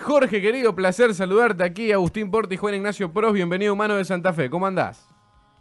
Jorge, querido, placer saludarte aquí. Agustín Porti y Juan Ignacio Pros, bienvenido Humano de Santa Fe. ¿Cómo andás?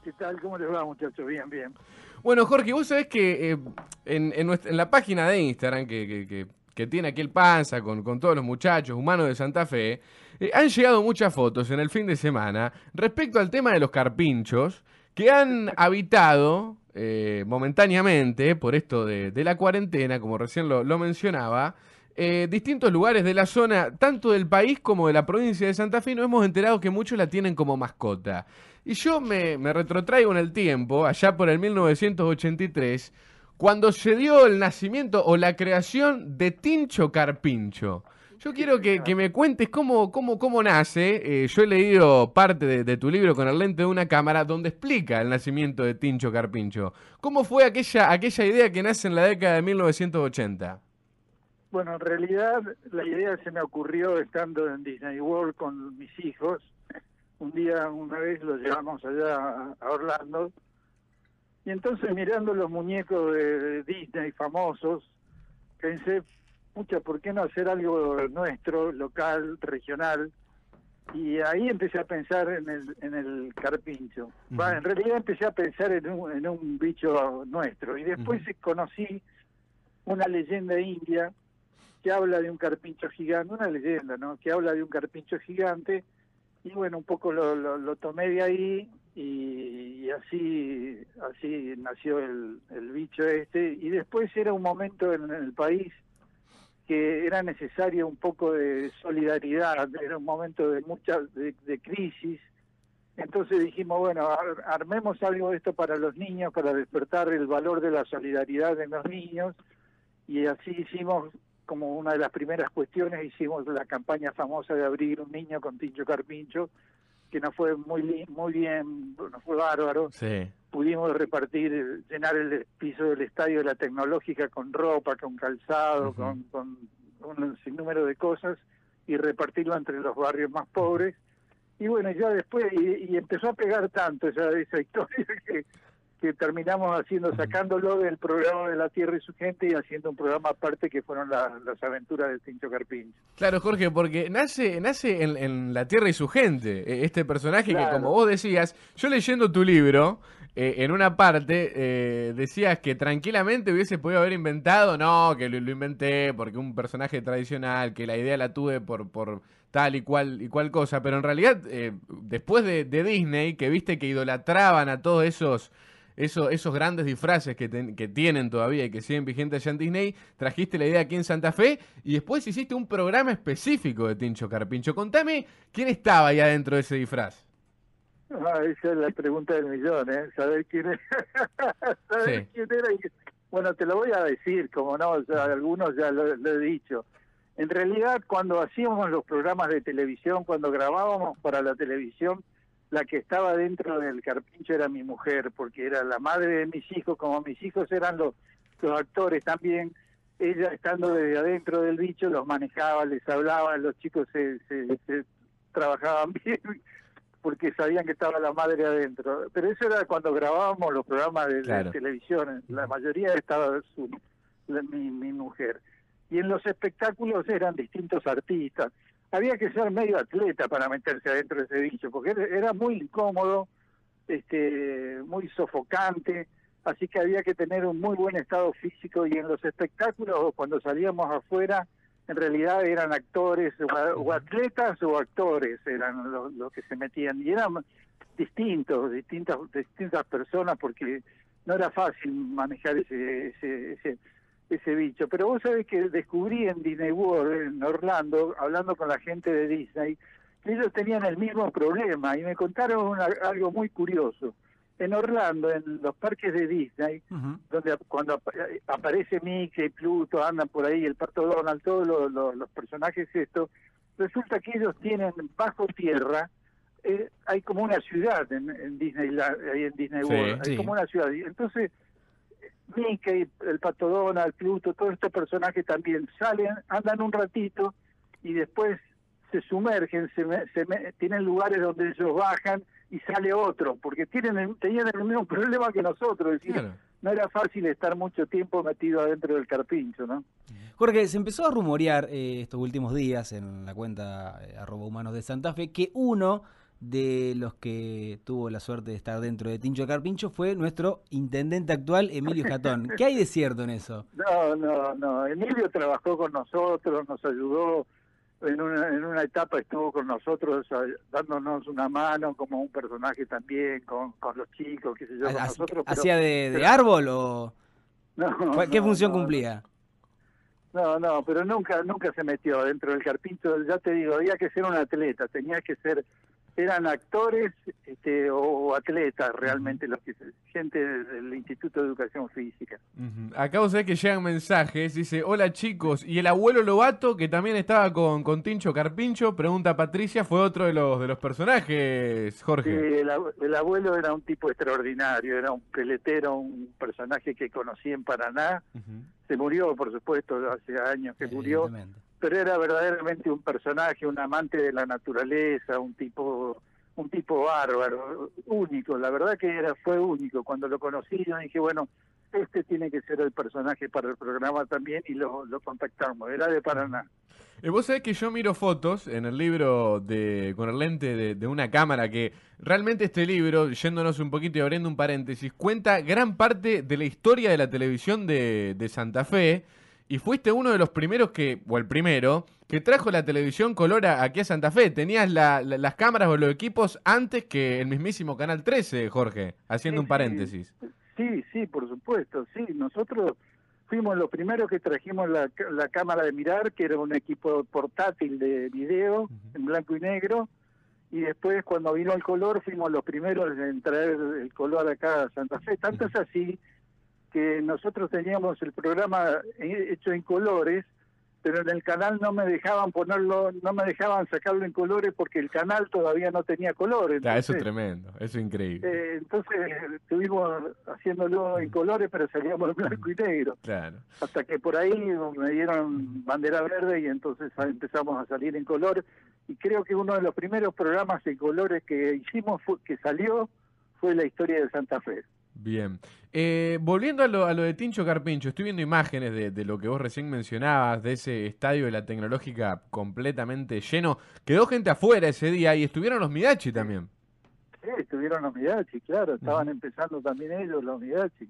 ¿Qué tal? ¿Cómo les va, muchachos? Bien, bien. Bueno, Jorge, vos sabés que eh, en, en, nuestra- en la página de Instagram que, que- que- que tiene aquí el Panza con, con todos los muchachos humanos de Santa Fe, eh, han llegado muchas fotos en el fin de semana respecto al tema de los carpinchos que han habitado eh, momentáneamente, por esto de, de la cuarentena, como recién lo, lo mencionaba, eh, distintos lugares de la zona, tanto del país como de la provincia de Santa Fe, nos hemos enterado que muchos la tienen como mascota. Y yo me, retrotraigo en el tiempo, allá por el 1983, cuando se dio el nacimiento o la creación de Tincho Carpincho. Yo quiero que, me cuentes cómo, cómo, cómo nace. Eh, yo he leído parte de, de tu libro con el lente de una cámara donde explica el nacimiento de Tincho Carpincho. ¿Cómo fue aquella, aquella idea que nace en la década de 1980? Bueno, en realidad la idea se me ocurrió estando en Disney World con mis hijos. Un día, una vez, los llevamos allá a- Orlando. Y entonces mirando los muñecos de, Disney famosos, pensé, mucha, ¿por qué no hacer algo nuestro, local, regional? Y ahí empecé a pensar en el, en el carpincho. Ujú. en realidad empecé a pensar en un, en un bicho nuestro. Y después Ujú. conocí una leyenda india que habla de un carpincho gigante, una leyenda, ¿no? Que habla de un carpincho gigante y bueno, un poco lo, lo, tomé de ahí y, y así así nació el, el bicho este y después era un momento en el país que era necesario un poco de solidaridad, era un momento de mucha de, de crisis. Entonces dijimos, bueno, ar- armemos algo de esto para los niños, para despertar el valor de la solidaridad en los niños y así hicimos como una de las primeras cuestiones hicimos la campaña famosa de abrir un niño con Tincho Carpincho que nos fue muy muy bien nos fue bárbaro. Sí. pudimos repartir llenar el piso del estadio de la tecnológica con ropa con calzado con, con un sinnúmero de cosas y repartirlo entre los barrios más pobres. Y bueno ya después y, y empezó a pegar tanto esa esa historia que que terminamos haciendo, sacándolo del programa de la Tierra y su gente y haciendo un programa aparte que fueron la- las aventuras de Tincho Carpincho. Claro, Jorge, porque nace, nace en, en La Tierra y su gente, eh, este personaje que, como vos decías, yo leyendo tu libro, eh, en una parte eh, decías que tranquilamente hubiese podido haber inventado, no, que lo, lo inventé porque un personaje tradicional, que la idea la tuve por, por tal y cual y cual cosa, pero en realidad, eh, después de, de Disney, que viste que idolatraban a todos esos... Esos, esos grandes disfraces que, ten- que tienen todavía y que siguen vigentes allá en Disney, trajiste la idea aquí en Santa Fe y después hiciste un programa específico de Tincho Carpincho. Contame quién estaba ahí adentro de ese disfraz. Ah, esa es la pregunta del millón, ¿eh? Saber quién, es- saber Sí. quién era. Bueno, te lo voy a decir, como no, sea, algunos ya lo, lo he dicho. En realidad, cuando hacíamos los programas de televisión, cuando grabábamos para la televisión, la que estaba dentro del carpincho era mi mujer, porque era la madre de mis hijos, como mis hijos eran los, los actores también, ella estando desde adentro del bicho los manejaba, les hablaba, los chicos se, se, se trabajaban bien porque sabían que estaba la madre adentro. Pero eso era cuando grabábamos los programas de, Claro. televisión, la mayoría estaba su, la- mi, mi mujer. Y en los espectáculos eran distintos artistas. Había que ser medio atleta para meterse adentro de ese bicho, porque era, muy incómodo, este, muy sofocante, así que había que tener un muy buen estado físico y en los espectáculos cuando salíamos afuera en realidad eran actores o, atletas o actores eran los, los que se metían y eran distintos, distintas distintas personas porque no era fácil manejar ese ese, ese ese bicho, pero vos sabés que descubrí en Disney World, en Orlando, hablando con la gente de Disney, que ellos tenían el mismo problema y me contaron una- algo muy curioso. En Orlando, en los parques de Disney, donde cuando ap- eh, aparece Mickey, Pluto, andan por ahí, el Pato Donald, todos los, los- los personajes estos, resulta que ellos tienen bajo tierra, eh, hay como una ciudad en, en Disney, ahí en Disney Sí, World, hay sí. como una ciudad. Y entonces, Mickey, el Pato Donald, Pluto, todos estos personajes también salen, andan un ratito y después se sumergen, se, se tienen lugares donde ellos bajan y sale otro, porque tienen el- tenían el mismo problema que nosotros, es decir, Claro. no era fácil estar mucho tiempo metido adentro del carpincho, ¿no? Jorge, se empezó a rumorear eh, estos últimos días en la cuenta eh, arroba humanos de Santa Fe que uno de los que tuvo la suerte de estar dentro de Tincho Carpincho fue nuestro intendente actual, Emilio Jatón. ¿Qué hay de cierto en eso? No, no, no. Emilio trabajó con nosotros, nos ayudó. En una, en una etapa estuvo con nosotros dándonos una mano como un personaje también con, con los chicos, qué sé yo, con nosotros. ¿Hacía de, de, árbol o...? No, ¿Qué función cumplía? No, no, pero nunca nunca se metió dentro del carpincho. Ya te digo, había que ser un atleta, tenía que ser eran actores este, o atletas realmente los que gente del Instituto de Educación Física. Acabo de ver que llegan mensajes, dice, hola chicos, y el abuelo Lobato, que también estaba con, con Tincho Carpincho, pregunta Patricia, fue otro de los de los personajes, Jorge. Sí, el, abuelo era un tipo extraordinario, era un peletero, un personaje que conocí en Paraná, se murió por supuesto hace años que murió pero era verdaderamente un personaje, un amante de la naturaleza, un tipo un tipo bárbaro, único, la verdad que era fue único. Cuando lo conocí yo dije, bueno, este tiene que ser el personaje para el programa también y lo, lo contactamos, era de Paraná. Y vos sabés que yo miro fotos en el libro de con el lente de, una cámara que realmente este libro, yéndonos un poquito y abriendo un paréntesis, cuenta gran parte de la historia de la televisión de, de Santa Fe y fuiste uno de los primeros que, o el primero, que trajo la televisión color aquí a Santa Fe. Tenías las cámaras o los equipos antes que el mismísimo Canal 13, Jorge, haciendo un paréntesis. Sí, sí, por supuesto, sí. Nosotros fuimos los primeros que trajimos la, cámara de mirar, que era un equipo portátil de video en blanco y negro. Y después, cuando vino el color, fuimos los primeros en traer el color acá a Santa Fe. Tanto es así que nosotros teníamos el programa hecho en colores, pero en el canal no me dejaban ponerlo, no me dejaban sacarlo en colores porque el canal todavía no tenía colores. eso es tremendo, eso es increíble. Eh, entonces estuvimos haciéndolo en colores, pero salíamos en blanco y negro. Claro. Hasta que por ahí me dieron bandera verde y entonces empezamos a salir en color. Y creo que uno de los primeros programas en colores que hicimos, que salió, fue la historia de Santa Fe. Bien. Eh, volviendo a lo, a lo, de Tincho Carpincho, estoy viendo imágenes de, de, lo que vos recién mencionabas, de ese estadio de la tecnológica completamente lleno. Quedó gente afuera ese día y estuvieron los Midachi también. Sí, estuvieron los Midachi, claro. Estaban empezando también ellos, los Midachi.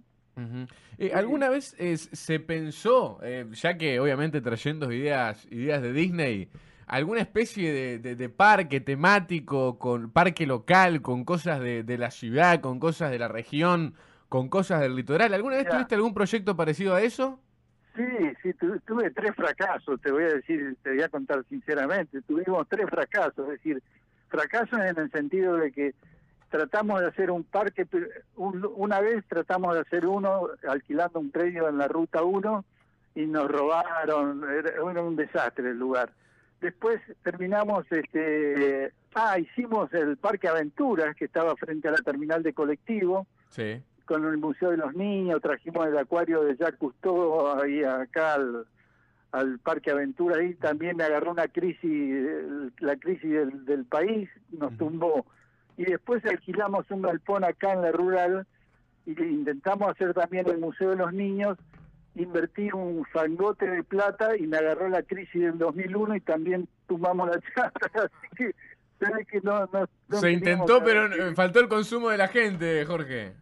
Eh, ¿Alguna vez se pensó, eh, ya que obviamente trayendo ideas, ideas de Disney, alguna especie de, parque temático, con parque local, con cosas de, la ciudad, con cosas de la región, con cosas del litoral. ¿Alguna vez tuviste algún proyecto parecido a eso? Sí, sí, tuve tres fracasos, te voy a decir, te voy a contar sinceramente. Tuvimos tres fracasos, es decir, fracasos en el sentido de que tratamos de hacer un parque, una vez tratamos de hacer uno alquilando un predio en la ruta 1 y nos robaron, era un desastre el lugar. Después terminamos, este, ah, hicimos el Parque Aventuras, que estaba frente a la terminal de colectivo, sí. con el Museo de los Niños, trajimos el acuario de Jacques Cousteau ahí acá al, Parque Aventuras, y también me agarró una crisis, la crisis del, país, nos tumbó. Y después alquilamos un galpón acá en la rural, y intentamos hacer también el Museo de los Niños, invertí un fangote de plata y me agarró la crisis del 2001 y también tumbamos la chata. Así que, que no, Se intentó, pero faltó el consumo de la gente, Jorge.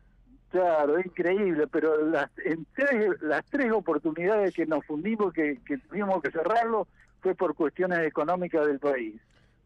Claro, increíble, pero las, en tres, las tres oportunidades que nos fundimos, que, que tuvimos que cerrarlo, fue por cuestiones económicas del país.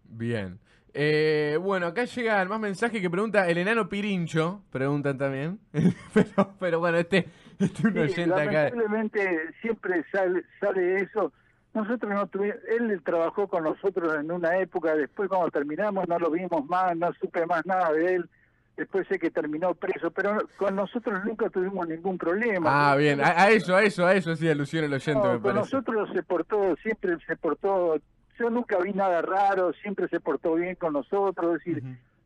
Bien. Eh, bueno, acá llega el más mensaje que pregunta el enano Pirincho, preguntan también. pero, pero bueno, este, este un oyente acá. Lamentablemente siempre sale, sale eso. Nosotros no tuvimos, él trabajó con nosotros en una época, después cuando terminamos no lo vimos más, no supe más nada de él. Después sé que terminó preso, pero con nosotros nunca tuvimos ningún problema. Ah, bien, a, eso, a eso, a eso sí alusión el oyente, me parece. Con nosotros se portó, siempre se portó yo nunca vi nada raro, siempre se portó bien con nosotros, es decir,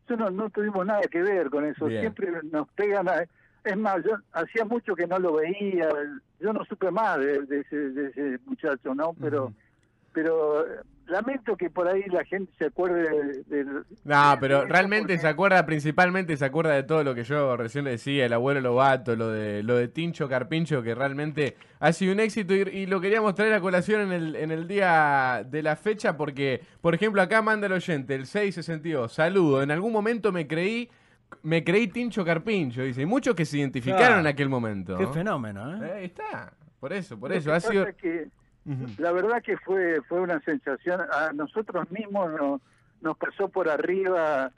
yo no, no tuvimos nada que ver con eso, siempre nos pegan Es más, yo hacía mucho que no lo veía, yo no supe más de, ese, de ese, muchacho, ¿no? Pero pero lamento que por ahí la gente se acuerde del... no, pero realmente se acuerda, principalmente se acuerda de todo lo que yo recién le decía, el abuelo Lobato, lo de lo de Tincho Carpincho, que realmente ha sido un éxito y, lo queríamos traer a colación en el, en el día de la fecha porque, por ejemplo, acá manda el oyente, el 662, saludo, en algún momento me creí me creí Tincho Carpincho, dice. Y muchos que se identificaron en aquel momento. Qué fenómeno, ¿eh? Ahí está. Por eso, por eso. Ha sido... La verdad que fue fue una sensación, a nosotros mismos nos, nos pasó por arriba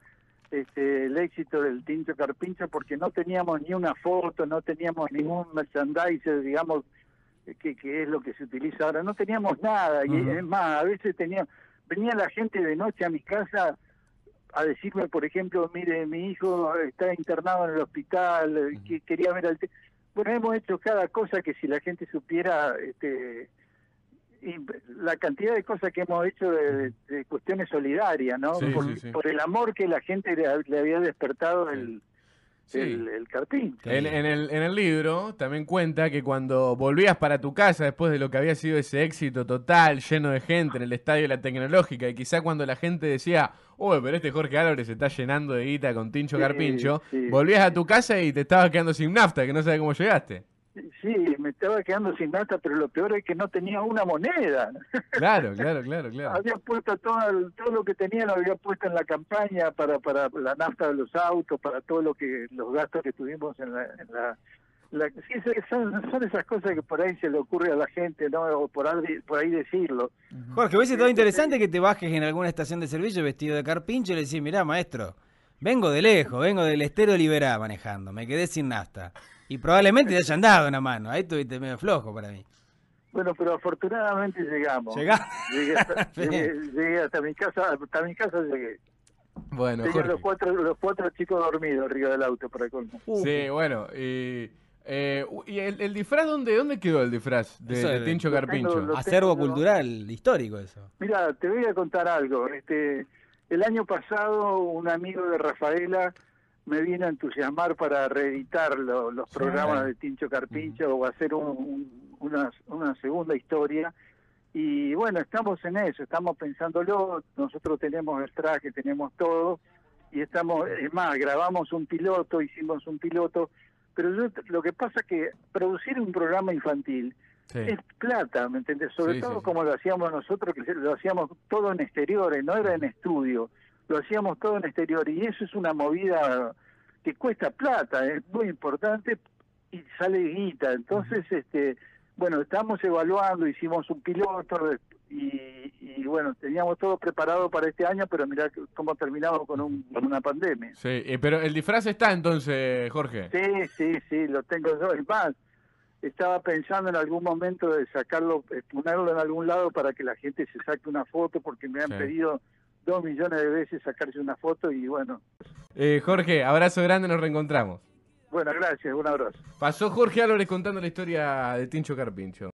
este, el éxito del Tincho Carpincho porque no teníamos ni una foto, no teníamos ningún merchandise, digamos, que, que es lo que se utiliza ahora, no teníamos nada, y es más, a veces tenía, venía la gente de noche a mi casa a decirme, por ejemplo, mire, mi hijo está internado en el hospital, que quería ver al... Bueno, hemos hecho cada cosa que si la gente supiera, este, la cantidad de cosas que hemos hecho de, cuestiones solidarias, ¿no? por, el amor que la gente le, había despertado el, el, carpín. En, el, en el libro también cuenta que cuando volvías para tu casa después de lo que había sido ese éxito total, lleno de gente en el estadio de la tecnológica, y quizá cuando la gente decía, uy, pero este Jorge Álvarez se está llenando de guita con Tincho Carpincho, volvías a tu casa y te estabas quedando sin nafta, que no sabes cómo llegaste. Sí, me estaba quedando sin nafta, pero lo peor es que no tenía una moneda. Claro, claro, claro, claro. había puesto todo, todo lo que tenía, lo había puesto en la campaña para, para la nafta de los autos, para todo lo que los gastos que tuvimos en la... En la, sí, son, son, esas cosas que por ahí se le ocurre a la gente, ¿no? O por ahí, por ahí decirlo. Jorge, hubiese todo interesante que te bajes en alguna estación de servicio vestido de carpincho y le decís, mirá, maestro, vengo de lejos, vengo del estero Liberá manejando, me quedé sin nafta. Y probablemente te hayan dado una mano. Ahí estuviste medio flojo para mí. Bueno, pero afortunadamente llegamos. ¿Llegamos? Llegué hasta, mi casa, hasta mi casa llegué. Bueno, Tenía los cuatro, los cuatro chicos dormidos arriba del auto para colmo. Sí, bueno, y, eh, ¿y el, disfraz dónde, dónde quedó el disfraz de, Tincho Carpincho? Acervo cultural, histórico eso. Mira, te voy a contar algo. Este, el año pasado un amigo de Rafaela me vino a entusiasmar para reeditar los programas de Tincho Carpincho o hacer una, una segunda historia. Y bueno, estamos en eso, estamos pensándolo, nosotros tenemos el traje, tenemos todo, y estamos, es más, grabamos un piloto, hicimos un piloto, pero lo que pasa es que producir un programa infantil es plata, ¿me entiendes? Sobre todo como lo hacíamos nosotros, que lo hacíamos todo en exteriores, no era en estudio lo hacíamos todo en exterior y eso es una movida que cuesta plata, es muy importante y sale guita. Entonces, este, bueno, estamos evaluando, hicimos un piloto y, bueno, teníamos todo preparado para este año, pero mirá cómo terminamos con, un, con una pandemia. Sí, eh, pero el disfraz está entonces, Jorge. Sí, sí, sí, lo tengo yo. Es más, estaba pensando en algún momento de sacarlo, ponerlo en algún lado para que la gente se saque una foto, porque me han pedido dos millones de veces sacarse una foto y bueno. Eh, Jorge, abrazo grande, nos reencontramos. Bueno, gracias, un abrazo. Pasó Jorge Álvarez contando la historia de Tincho Carpincho.